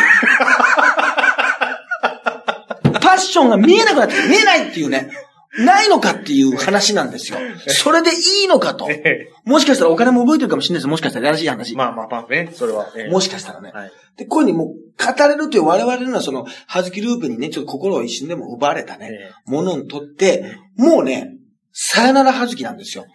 Speaker 1: パッションが見えなくなって、見えないっていうね。ないのかっていう話なんですよ。それでいいのかと。
Speaker 2: え
Speaker 1: もしかしたらお金も動いてるかもしれないです。もしかしたらやらしい話。
Speaker 2: えまあまあまあね、それは。ええ
Speaker 1: もしかしたらね。
Speaker 2: はい。
Speaker 1: で、こういうふうにもう語れるという我々のその、はずきループにね、ちょっと心を一瞬でも奪われたね、
Speaker 2: え
Speaker 1: ものにとって、もうね、さよならはずきなんですよ。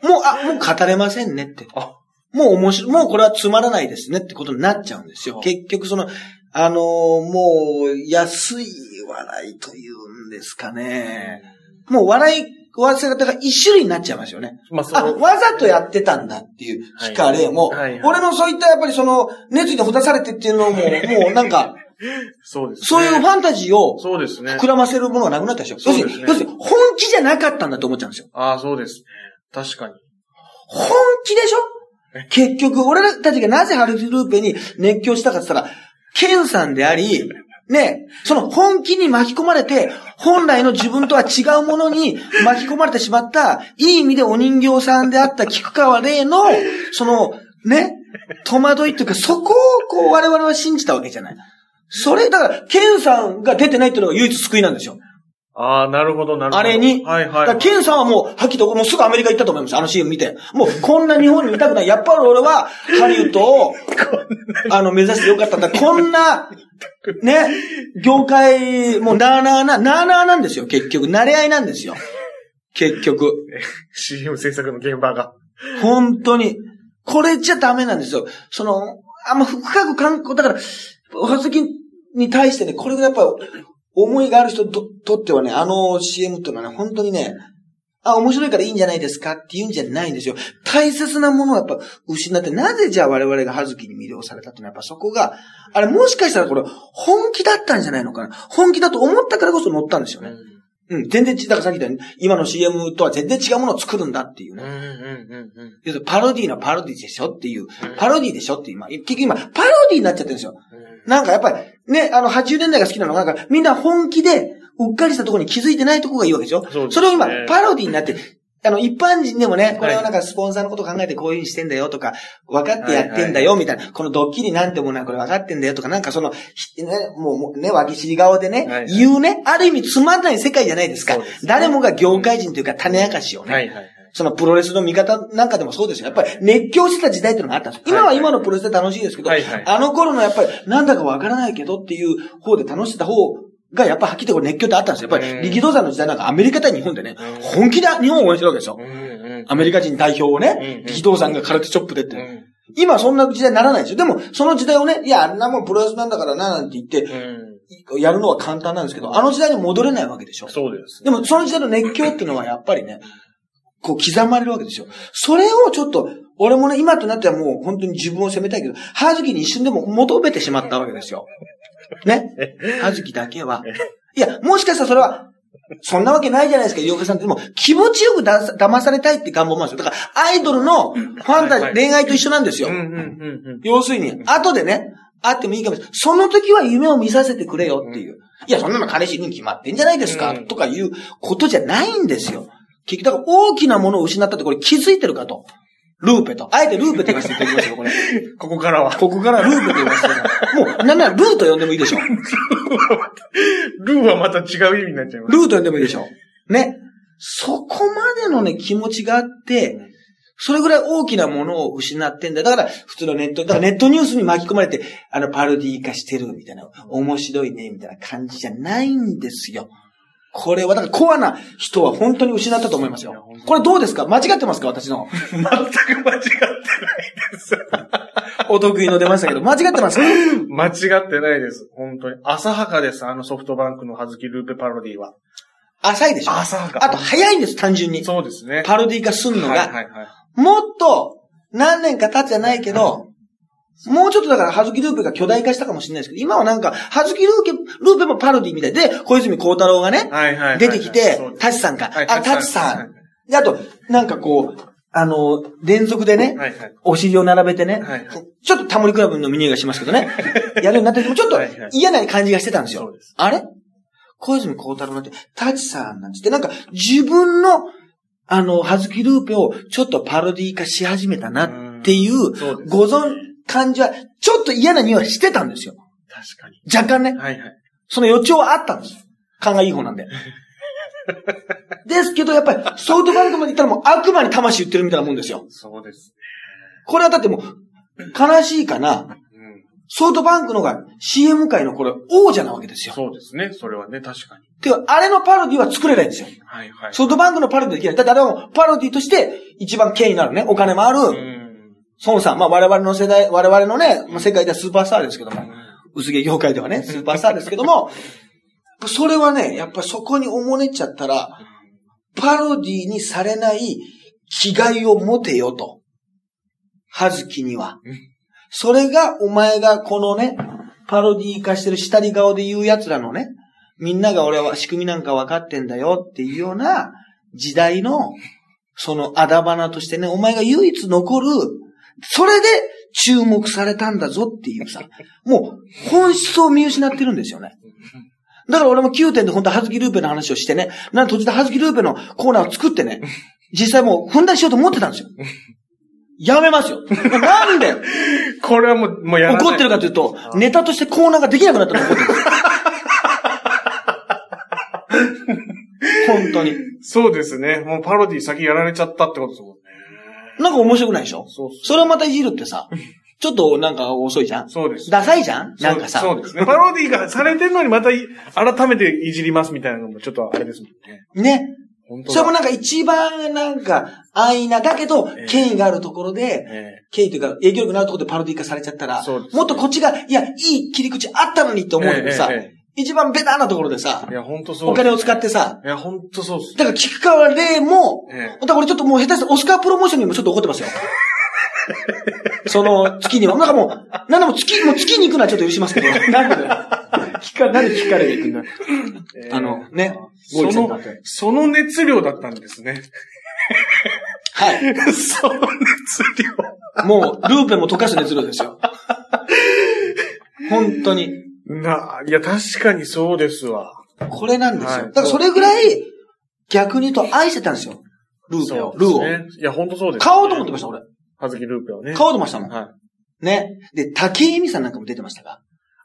Speaker 1: (laughs) もう、あ、もう語れませんねって。
Speaker 2: あ
Speaker 1: もう面白い、もうこれはつまらないですねってことになっちゃうんですよ。
Speaker 2: あ
Speaker 1: 結局その、あのーもう、安い笑いというんですかね。もう笑い、笑わせ方が一種類になっちゃいますよね。
Speaker 2: まあ、そ
Speaker 1: あ、
Speaker 2: の、
Speaker 1: わざとやってたんだっていう、
Speaker 2: はい
Speaker 1: 聞かれも、
Speaker 2: はいはい
Speaker 1: 俺のそういったやっぱりその、熱意でほだされてっていうのも、もうなんか、(laughs)
Speaker 2: そうですね。
Speaker 1: そういうファンタジーを
Speaker 2: そうですね。
Speaker 1: 膨らませるものがなくなったでしょ。
Speaker 2: そうですね
Speaker 1: 要するに本気じゃなかったんだと思っちゃうんですよ。
Speaker 2: ああ、そうですね。確かに。
Speaker 1: 本気でしょ？(laughs) 結局、俺たちがなぜハルジルーペに熱狂したかって言ったら、ケンさんであり、ね、その本気に巻き込まれて、本来の自分とは違うものに巻き込まれてしまった、いい意味でお人形さんであった菊川玲の、その、ね、戸惑いというか、そこをこう我々は信じたわけじゃない。それ、だから、ケンさんが出てないっていうのが唯一救いなんですよ。
Speaker 2: ああ、なるほど、なるほど。
Speaker 1: あれに？
Speaker 2: はいはい、
Speaker 1: だケンさんはもう、はっきりと、もうすぐアメリカ行ったと思います。あの CM 見て。もう、こんな日本にいたくない。やっぱり俺は、(laughs) ハリウッドを、あの、目指してよかったんだ。こんな、ね、業界、もう、なーなーな、なーなーなんですよ、結局。慣れ合いなんですよ。結局。(laughs)
Speaker 2: CM 制作の現場が。
Speaker 1: 本当に。これじゃダメなんですよ。その、あんま深く観光、だから、おはずきに対してね、これがやっぱ思いがある人ととってはね、あの CM っていうのはね、本当にね、あ、面白いからいいんじゃないですかって言うんじゃないんですよ。大切なものをやっぱ失って、なぜじゃあ我々が葉月に魅了されたっていうのはやっぱそこが、あれもしかしたらこれ本気だったんじゃないのかな。本気だと思ったからこそ乗ったんですよね。うん、全然違う、だからさっき言ったように、今の CM とは全然違うものを作るんだっていうね。
Speaker 2: うんうんうんうん。
Speaker 1: パロディのパロディでしょっていう、パロディでしょって今、結局今、パロディになっちゃってるんですよ。なんかやっぱり、ね、あの、80年代が好きなのが、なんか、みんな本気で、うっかりしたところに気づいてないところがいいわけでしょ？
Speaker 2: そね。
Speaker 1: それを今、パロディになって、あの、一般人でもね、これはなんかスポンサーのこと考えてこういう風にしてんだよとか、分かってやってんだよみたいな、このドッキリなんてものはこれ分かってんだよとか、なんかその、ひね、もうね、脇尻顔でね、言うね、ある意味つまんない世界じゃないですか。誰もが業界人というか種明かしをね。そのプロレスの見方なんかでもそうですよ。やっぱり熱狂してた時代っていうのがあったんです。今は今のプロレスで楽しいですけど、
Speaker 2: はいはい
Speaker 1: あの頃のやっぱりなんだかわからないけどっていう方で楽しんでた方がやっぱはっきりと熱狂ってあったんですよ。やっぱ
Speaker 2: うん
Speaker 1: り力道山の時代なんかアメリカ対日本でね
Speaker 2: うん、
Speaker 1: 本気で日本を応援してるわけですよ。アメリカ人代表を
Speaker 2: うん
Speaker 1: ね、力道山が空手チョップでって。
Speaker 2: うん
Speaker 1: 今はそんな時代にならないですよ。でも、その時代をね、いや、あんなもんプロレスなんだからな、なんて言って、
Speaker 2: うん。
Speaker 1: やるのは簡単なんですけど、あの時代に戻れないわけでしょ。
Speaker 2: そうです。
Speaker 1: でも、その時代の熱狂っていうのはやっぱりね、こう刻まれるわけですよ。それをちょっと、俺もね、今となってはもう本当に自分を責めたいけど、はずきに一瞬でも求めてしまったわけですよ。ね？はずきだけは。いや、もしかしたらそれは、そんなわけないじゃないですか、洋平さんって。でも、気持ちよくだ騙されたいって願望もあるんですよ。だから、アイドルのファンタジー、恋愛と一緒なんですよ。要するに、後でね、あってもいいかもしれない。その時は夢を見させてくれよっていう。いや、そんなの彼氏に決まってんじゃないですか、
Speaker 2: うん
Speaker 1: とかいうことじゃないんですよ。結局、だから大きなものを失ったってこれ気づいてるかと。ルーペと。あえてルーペと言わせていただきますよ、これ。(laughs)
Speaker 2: ここからは。
Speaker 1: ここからルーペと言わせていただきます。(laughs) もう、なんならルーと呼んでもいいでしょ。(laughs)
Speaker 2: ルーはまた違う意味になっちゃいます。
Speaker 1: ルーと呼んでもいいでしょ。ね。そこまでのね、気持ちがあって、それぐらい大きなものを失ってんだよ。だから、普通のネット、だからネットニュースに巻き込まれて、あの、パロディ化してるみたいな、面白いね、みたいな感じじゃないんですよ。これは、だからコアな人は本当に失ったと思いますよ。これどうですか？間違ってますか？私の。
Speaker 2: 全く間違ってないです。
Speaker 1: お得意の出ましたけど、間違ってます？か (laughs)
Speaker 2: 間違ってないです。本当に。浅はかです。あのソフトバンクのはずきルーペパロディは。
Speaker 1: 浅いでしょ？
Speaker 2: 浅はか。
Speaker 1: あと、早いんです、単純に。
Speaker 2: そうですね。
Speaker 1: パロディ化すんのが。
Speaker 2: はいはいはい。
Speaker 1: もっと、何年か経つじゃないけど、もうちょっとだから、はずきルーペが巨大化したかもしれないですけど、今はなんか、はずきルーペ、ルーペもパロディみたいで、小泉孝太郎がね、
Speaker 2: はいはいはいはい。
Speaker 1: 出てきてタチさんか。
Speaker 2: はい
Speaker 1: あ、タチさん。で、あと、なんかこう、あの、連続でね、
Speaker 2: はいはい。
Speaker 1: お尻を並べてね、
Speaker 2: はい
Speaker 1: ちょっとタモリクラブのミニがしますけどね、(laughs) やるようになってても、ちょっと嫌な感じがしてたんですよ。あれ？小泉孝太郎なんて、タチさんなんつって、なんか自分の、あの、はずきルーペをちょっとパロディ化し始めたなっていう、
Speaker 2: そう。
Speaker 1: ご存感じは、ちょっと嫌な匂いはしてたんですよ。
Speaker 2: 確かに。
Speaker 1: 若干ね。
Speaker 2: はいはい。
Speaker 1: その予兆はあったんです。勘がいい方なんで。(laughs) ですけど、やっぱり、ソフトバンクまで行ったらもう悪魔に魂言ってるみたいなもんですよ。
Speaker 2: そうです。
Speaker 1: これはだってもう、悲しいかな。
Speaker 2: うん。
Speaker 1: ソフトバンクのが CM 界のこれ王者なわけですよ。
Speaker 2: そうですね。それはね、確かに。
Speaker 1: てか、あれのパロディは作れないんですよ。
Speaker 2: はいはい。
Speaker 1: ソフトバンクのパロディできない。だってあれはもうパロディとして一番権威のあるね、お金もある、
Speaker 2: うん。
Speaker 1: 孫さん。まあ我々の世代、我々のね、まあ世界ではスーパースターですけども、薄毛業界ではね、スーパースターですけども、それはね、やっぱそこにおもねっちゃったら、パロディにされない気概を持てよと。はずきには
Speaker 2: うん。
Speaker 1: それがお前がこのね、パロディ化してる下り顔で言う奴らのね、みんなが俺は仕組みなんか分かってんだよっていうような時代の、そのあだ花としてね、お前が唯一残る、それで注目されたんだぞっていうさ、もう本質を見失ってるんですよね。だから俺も9点で本当はずきルーペの話をしてね、なんか途中ではずきルーペのコーナーを作ってね、実際もう踏んだりしようと思ってたんですよ。やめますよ。なんで？(laughs)
Speaker 2: これはもう、もうやらない。
Speaker 1: 怒ってるかというと、ネタとしてコーナーができなくなったのが怒ってる。(laughs) 本当に。
Speaker 2: そうですね。もうパロディ先やられちゃったってことですもんね。
Speaker 1: なんか面白くないでしょ？
Speaker 2: そう
Speaker 1: それをまたいじるってさ、(laughs) ちょっとなんか遅いじゃん？
Speaker 2: そうです。
Speaker 1: ダサいじゃん？なんかさ。
Speaker 2: そうですね。パロディがされてるのにまたい改めていじりますみたいなのもちょっとあれですもんね。
Speaker 1: ね。
Speaker 2: 本当だ
Speaker 1: それもなんか一番なんか安易な、だけど
Speaker 2: ええ、
Speaker 1: 権威があるところで、
Speaker 2: え
Speaker 1: 権威というか影響力のあるところでパロディ化されちゃったら、
Speaker 2: そうですね
Speaker 1: もっとこっちが、いや、いい切り口あったのにって
Speaker 2: え
Speaker 1: 思うけどさ、
Speaker 2: えええ
Speaker 1: 一番ベタなところでさ
Speaker 2: えい、や、本当そう。
Speaker 1: お金を使ってさ、
Speaker 2: いや、本当そうっす。
Speaker 1: だから菊川玲も、
Speaker 2: ええ
Speaker 1: だから俺ちょっともう下手してオスカープロモーションにもちょっと怒ってますよ。(laughs) その月には。なんかもう、なんでも月、もう月に行くのはちょっと許しますけど。(laughs) なんでだよ。聞か、なんで聞かれて行くんだ？
Speaker 2: ええ
Speaker 1: あの、ね。
Speaker 2: そのその熱量だったんですね。
Speaker 1: はい。(laughs)
Speaker 2: その熱量。
Speaker 1: もう、ルーペも溶かす熱量ですよ。本当に。
Speaker 2: な、いや、確かにそうですわ。
Speaker 1: これなんですよ。
Speaker 2: はい
Speaker 1: だからそれぐらい、逆に言うと愛してたんですよ。ルーペを。ルーを。
Speaker 2: ね。いや、本当そうです、
Speaker 1: 買おうと思ってました、俺。
Speaker 2: はずきルーペをね。
Speaker 1: 買おうと思ってましたもん。
Speaker 2: はい。
Speaker 1: ね。で、竹井絵美さんなんかも出てましたが。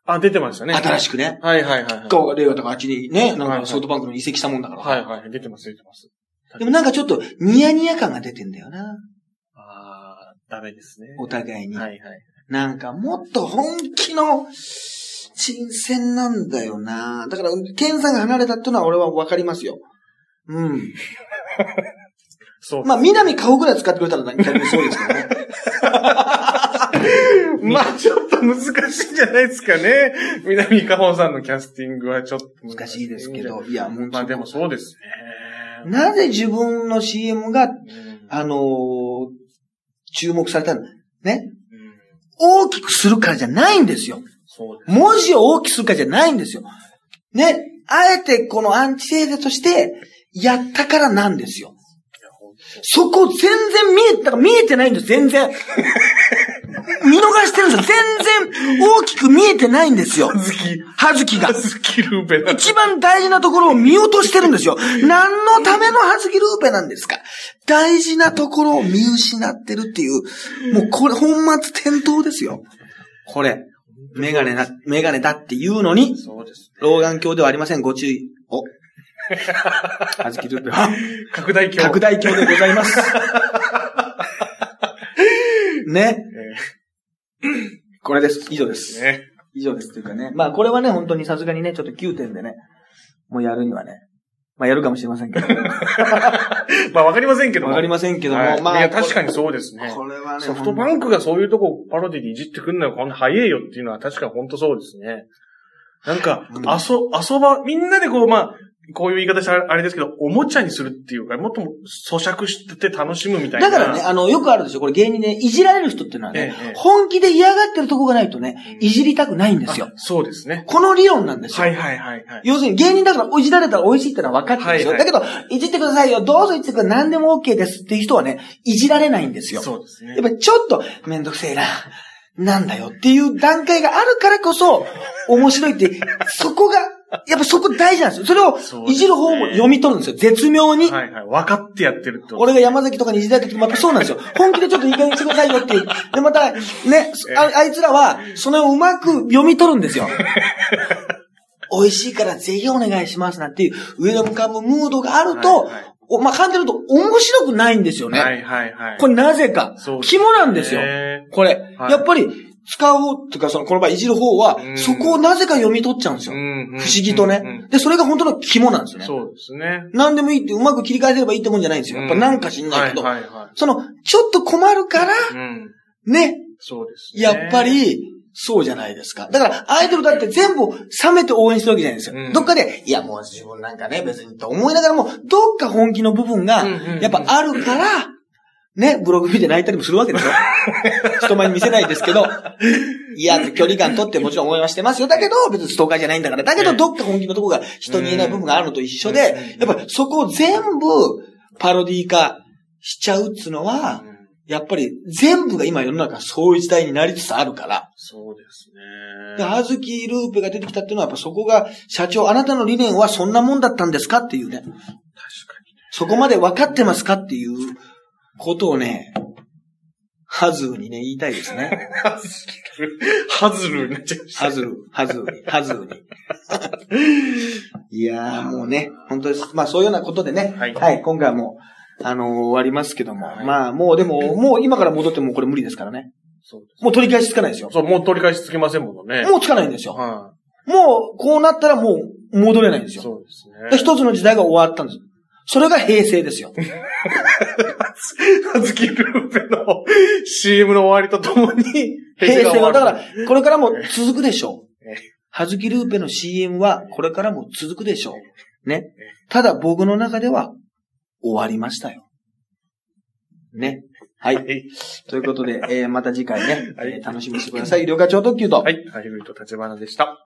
Speaker 2: あ、出てましたね。
Speaker 1: 新しくね。
Speaker 2: はいはいはいはい。
Speaker 1: 顔が令和とかあっちにね、なんかソフトバンクの移籍したもんだから。
Speaker 2: はいはい。出てます出てます。
Speaker 1: でもなんかちょっとニヤニヤ感が出てんだよな。
Speaker 2: あー、ダメですね。
Speaker 1: お互いに。
Speaker 2: はいはい。
Speaker 1: なんかもっと本気の新鮮なんだよな。だから、ケンさんが離れたっていうのは俺はわかりますよ。うん。
Speaker 2: そう。
Speaker 1: まあ、南顔ぐらい使ってくれたら逆にそうですけどね。(laughs)
Speaker 2: まあ、ちょっと難しいんじゃないですかね。南かほさんのキャスティングはちょっと
Speaker 1: 難しいですけど、いや、もう、
Speaker 2: まあでもそうですね。
Speaker 1: なぜ自分の CM が、
Speaker 2: うん
Speaker 1: あのー注目されたんだ。ね。
Speaker 2: うん
Speaker 1: 大きくするからじゃないんですよ。文字を大きくするからじゃないんですよ。ね。あえてこのアンチテーゼとして、やったからなんですよ。そこ全然見え、だから見えてないんです、全然。(laughs) 見逃してるんですよ。全然大きく見えてないんですよ
Speaker 2: 当。。はずき、
Speaker 1: はずきが
Speaker 2: は。ずきルーペだ。
Speaker 1: 一番大事なところを見落としてるんですよ。何のためのはずきルーペなんですか大事なところを見失ってるっていう、もうこれ本末転倒ですよ。これ。メガネな、メガネだっていうのに、
Speaker 2: そうです。
Speaker 1: 老眼鏡ではありません。ご注意。お。はずきルーペは、
Speaker 2: 拡大鏡。
Speaker 1: 拡大鏡でございます。(laughs) ね。
Speaker 2: え
Speaker 1: これです。以上です。
Speaker 2: ーね。
Speaker 1: 以上です。というかね。まあ、これはね、本当にさすがにね、ちょっと9点でね、もうやるにはね。まあ、やるかもしれませんけど。(laughs)
Speaker 2: まあわかりませんけども。
Speaker 1: わかりませんけども、
Speaker 2: はい
Speaker 1: まあ。
Speaker 2: いや、確かにそうですね。
Speaker 1: これはね、
Speaker 2: ソフトバンクがそういうとこパロディでいじってくんのよ、こんな早えよっていうのは確かに本当そうですね。なんか、
Speaker 1: うん
Speaker 2: 遊、遊ば、みんなでこう、まあ、こういう言い方したらあれですけど、おもちゃにするっていうか、もっとも咀嚼して楽しむみたいな。
Speaker 1: だからね、あの、よくあるでしょ。これ芸人で、いじられる人っていうのはね、
Speaker 2: ええ
Speaker 1: 本気で嫌がってるとこがないとね、いじりたくないんですよ
Speaker 2: あ。そうですね。
Speaker 1: この理論なんですよ。
Speaker 2: はいはいはいはい。
Speaker 1: 要するに芸人だからいじられたら美味しいってのは分かってるでしょ。
Speaker 2: はいはい
Speaker 1: だけど、いじってくださいよ、どうぞいじってください、何でも OK ですっていう人はね、いじられないんですよ。
Speaker 2: そうですね
Speaker 1: やっ。ぱりちょっとめんどくせえな、なんだよっていう段階があるからこそ、面白いって、そこが、(laughs) やっぱそこ大事なんですよ。それをいじる方も読み取るんですよ。絶妙に。
Speaker 2: はいはい。分かってやってると。
Speaker 1: 俺が山崎とかにいじられた時もやっぱそうなんですよ。(laughs) 本気でちょっといい加減にしてくださいよっていう。で、また、ね、ああいつらは、それをうまく読み取るんですよ。(laughs) 美味しいからぜひお願いしますなんていう、上が向かうムードがあると、
Speaker 2: はいはい
Speaker 1: おまあ、簡単に言うと面白くないんですよね。
Speaker 2: はいはいはい。
Speaker 1: これなぜか
Speaker 2: そう。ね
Speaker 1: 肝なんですよ。これ。
Speaker 2: はい
Speaker 1: やっぱり、使う方っていうか、その、この場合いじる方は
Speaker 2: う、ん
Speaker 1: そこをなぜか読み取っちゃうんですよ。
Speaker 2: 不
Speaker 1: 不思議とね。で、それが本当の肝なんですよね。
Speaker 2: そうですね。
Speaker 1: 何でもいいってうまく切り替えればいいってもんじゃないんですよ。やっぱなんか知んないけど。
Speaker 2: はいはいは
Speaker 1: その、ちょっと困るから。ね、
Speaker 2: そうですね。
Speaker 1: やっぱ、り、そうじゃないですか。だから、アイドルだって全部冷めて応援してるわけじゃないですよ。
Speaker 2: うん
Speaker 1: どっかで、いやもう自分なんかね、別にと思いながらも、どっか本気の部分がやっぱあるから、ね、ブログ見て泣いたりもするわけでしょ (laughs) 人前に見せないですけど、いや、距離感取ってもちろん応援はしてますよ。だけど、別にストーカーじゃないんだから。だけど、どっか本気のとこが人に言えない部分があるのと一緒で、やっぱりそこを全部パロディー化しちゃうっつうのは、
Speaker 2: うん
Speaker 1: やっぱり全部が今世の中そういう時代になりつつあるから。
Speaker 2: そうですね。
Speaker 1: で、はずきルーペが出てきたっていうのは、やっぱそこが、社長、あなたの理念はそんなもんだったんですかっていうね。
Speaker 2: 確か
Speaker 1: そこまで分かってますかっていうことをね、ハズーにね、言いたいですね。(laughs)
Speaker 2: に。ハズルになっちゃいました。
Speaker 1: ハズル、ハズーに、ハズーに。(laughs) いやー、もうね、本当です。まあ、そういうようなことでね、
Speaker 2: はい
Speaker 1: はい、今回はもう、あのー終わりますけども、
Speaker 2: はい
Speaker 1: まあ、もうでも、もう今から戻ってもこれ無理ですからね。
Speaker 2: そうで
Speaker 1: もう取り返しつかないですよ。
Speaker 2: そう、もう取り返しつきませんもんね。
Speaker 1: もうつかないんですよ。
Speaker 2: は
Speaker 1: もう、こうなったらもう戻れないんです
Speaker 2: い。
Speaker 1: よ。
Speaker 2: そうです
Speaker 1: で
Speaker 2: ね。
Speaker 1: 一つの時代が終わったんです。それが平成ですよ。(laughs) (laughs)
Speaker 2: はずきルーペの CM の終わりとともに、
Speaker 1: 平成は、(laughs) だか
Speaker 2: ら、
Speaker 1: ら、これからも続くでしょう
Speaker 2: え。
Speaker 1: はずきルーペの CM はこれからも続くでしょう。ね。ただ僕の中では終わりましたよ。ね。はい。
Speaker 2: はい。
Speaker 1: ということで、えーまた次回ね、
Speaker 2: はい
Speaker 1: えー楽しみにしてください。医療課長特急と。
Speaker 2: はい。ハリッド立花でした。